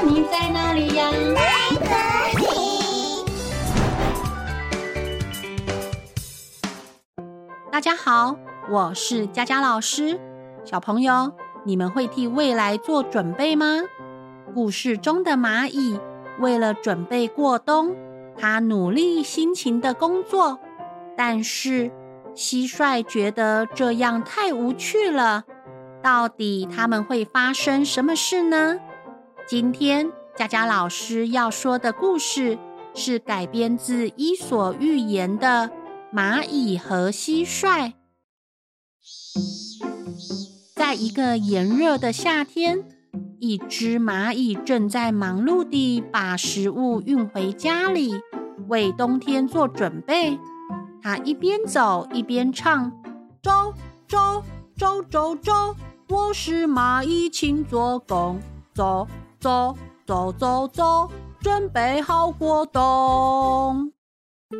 你在哪里呀？在这里。大家好，我是佳佳老师。小朋友，你们会替未来做准备吗？故事中的蚂蚁为了准备过冬，它努力辛勤的工作，但是蟋蟀觉得这样太无趣了。到底他们会发生什么事呢？今天佳佳老师要说的故事是改编自《伊索寓言》的《蚂蚁和蟋蟀》。在一个炎热的夏天，一只蚂蚁正在忙碌地把食物运回家里，为冬天做准备。它一边走一边唱：“走走走走走。”我是蚂蚁，请做工，走走走走走，准备好过冬。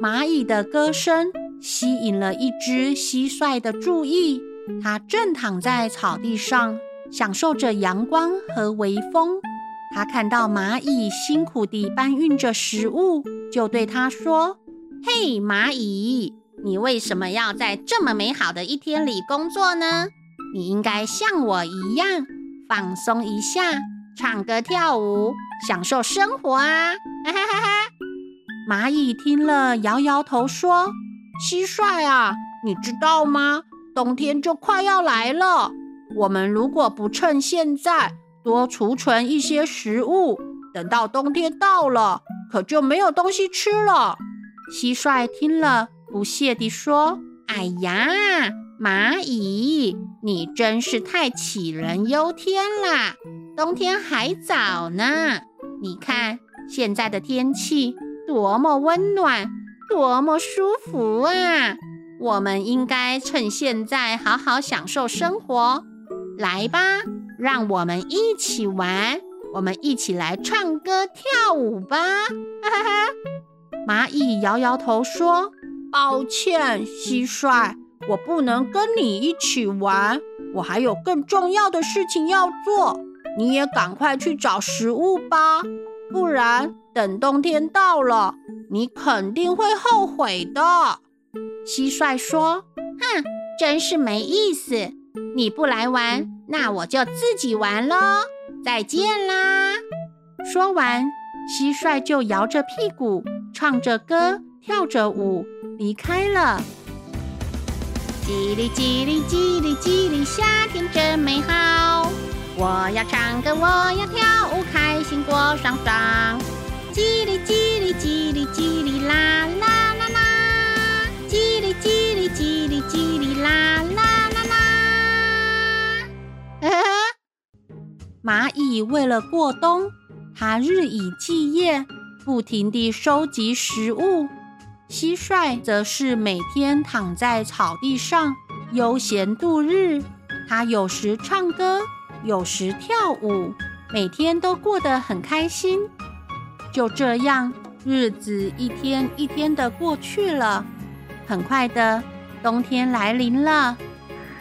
蚂蚁的歌声吸引了一只蟋蟀的注意，它正躺在草地上，享受着阳光和微风。它看到蚂蚁辛苦地搬运着食物，就对它说：“嘿，蚂蚁，你为什么要在这么美好的一天里工作呢？”你应该像我一样放松一下，唱歌跳舞，享受生活啊！哈哈哈！蚂蚁听了，摇摇头说：“蟋蟀啊，你知道吗？冬天就快要来了。我们如果不趁现在多储存一些食物，等到冬天到了，可就没有东西吃了。”蟋蟀听了，不屑地说：“哎呀！”蚂蚁，你真是太杞人忧天啦！冬天还早呢，你看现在的天气多么温暖，多么舒服啊！我们应该趁现在好好享受生活。来吧，让我们一起玩，我们一起来唱歌跳舞吧！哈哈哈！蚂蚁摇摇头说：“抱歉，蟋蟀。”我不能跟你一起玩，我还有更重要的事情要做。你也赶快去找食物吧，不然等冬天到了，你肯定会后悔的。蟋蟀说：“哼，真是没意思。你不来玩，那我就自己玩喽。再见啦！”说完，蟋蟀就摇着屁股，唱着歌，跳着舞，离开了。叽哩叽哩叽哩叽哩，夏天真美好。我要唱歌，我要跳舞，开心过爽爽。叽里叽里叽里叽里啦啦啦啦，叽哩叽哩叽哩叽哩啦啦啦啦。蚂蚁为了过冬，它日以继夜，不停地收集食物。蟋蟀则是每天躺在草地上悠闲度日，它有时唱歌，有时跳舞，每天都过得很开心。就这样，日子一天一天的过去了。很快的，冬天来临了，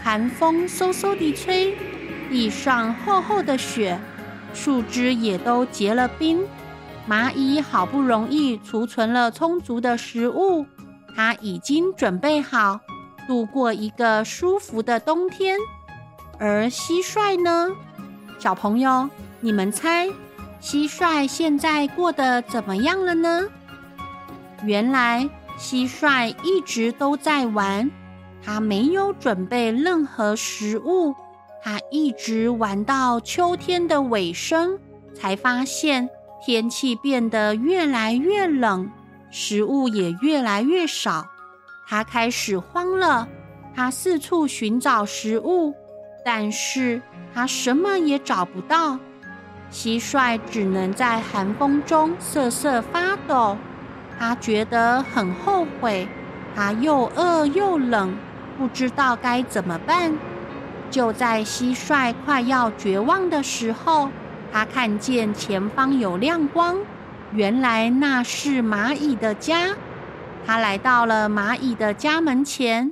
寒风嗖嗖地吹，地上厚厚的雪，树枝也都结了冰。蚂蚁好不容易储存了充足的食物，它已经准备好度过一个舒服的冬天。而蟋蟀呢？小朋友，你们猜蟋蟀现在过得怎么样了呢？原来蟋蟀一直都在玩，它没有准备任何食物，它一直玩到秋天的尾声，才发现。天气变得越来越冷，食物也越来越少，它开始慌了。它四处寻找食物，但是它什么也找不到。蟋蟀只能在寒风中瑟瑟发抖。它觉得很后悔，它又饿又冷，不知道该怎么办。就在蟋蟀快要绝望的时候，他看见前方有亮光，原来那是蚂蚁的家。他来到了蚂蚁的家门前。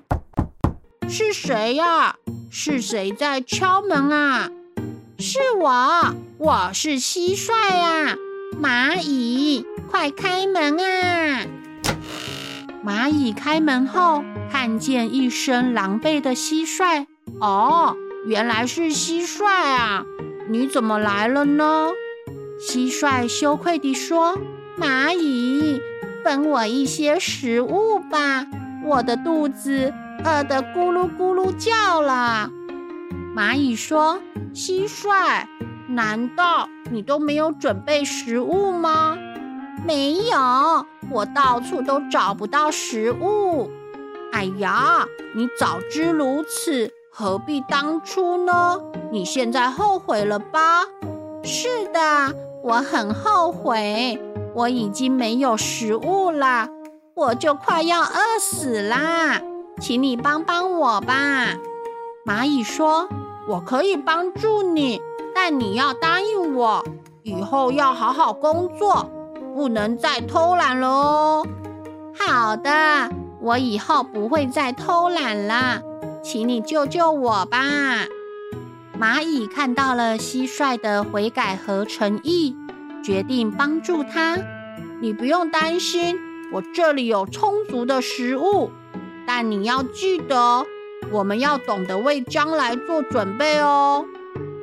是谁呀？是谁在敲门啊？是我，我是蟋蟀啊！蚂蚁，快开门啊！蚂蚁开门后，看见一身狼狈的蟋蟀。哦，原来是蟋蟀啊！你怎么来了呢？蟋蟀羞愧地说：“蚂蚁，分我一些食物吧，我的肚子饿得咕噜咕噜叫了。”蚂蚁说：“蟋蟀，难道你都没有准备食物吗？”“没有，我到处都找不到食物。”“哎呀，你早知如此，何必当初呢？你现在后悔了吧？”“是的，我很后悔，我已经没有食物了，我就快要饿死啦，请你帮帮我吧。”蚂蚁说。我可以帮助你，但你要答应我，以后要好好工作，不能再偷懒了哦。好的，我以后不会再偷懒了，请你救救我吧。蚂蚁看到了蟋蟀的悔改和诚意，决定帮助他。你不用担心，我这里有充足的食物，但你要记得。我们要懂得为将来做准备哦。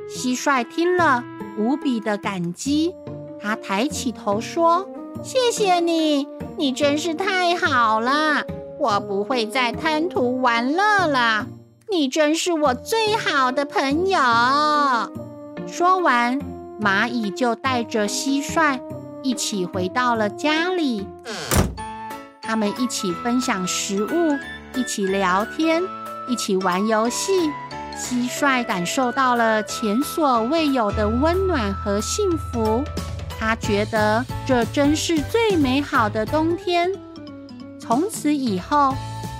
蟋蟀听了，无比的感激。他抬起头说：“谢谢你，你真是太好了。我不会再贪图玩乐了。你真是我最好的朋友。”说完，蚂蚁就带着蟋蟀一起回到了家里。他们一起分享食物，一起聊天。一起玩游戏，蟋蟀感受到了前所未有的温暖和幸福。他觉得这真是最美好的冬天。从此以后，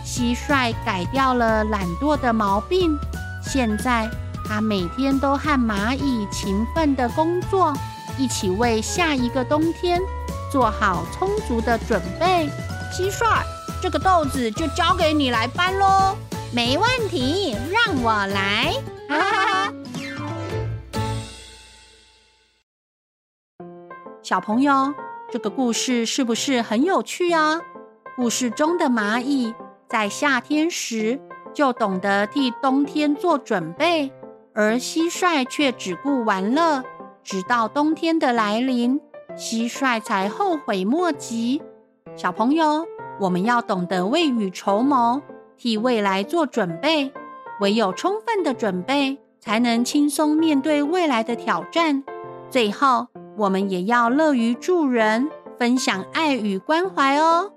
蟋蟀改掉了懒惰的毛病。现在，他每天都和蚂蚁勤奋地工作，一起为下一个冬天做好充足的准备。蟋蟀，这个豆子就交给你来搬喽。没问题，让我来。哈哈哈！小朋友，这个故事是不是很有趣啊？故事中的蚂蚁在夏天时就懂得替冬天做准备，而蟋蟀却只顾玩乐，直到冬天的来临，蟋蟀才后悔莫及。小朋友，我们要懂得未雨绸缪。替未来做准备，唯有充分的准备，才能轻松面对未来的挑战。最后，我们也要乐于助人，分享爱与关怀哦。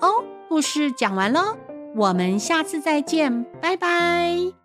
哦，故事讲完喽，我们下次再见，拜拜。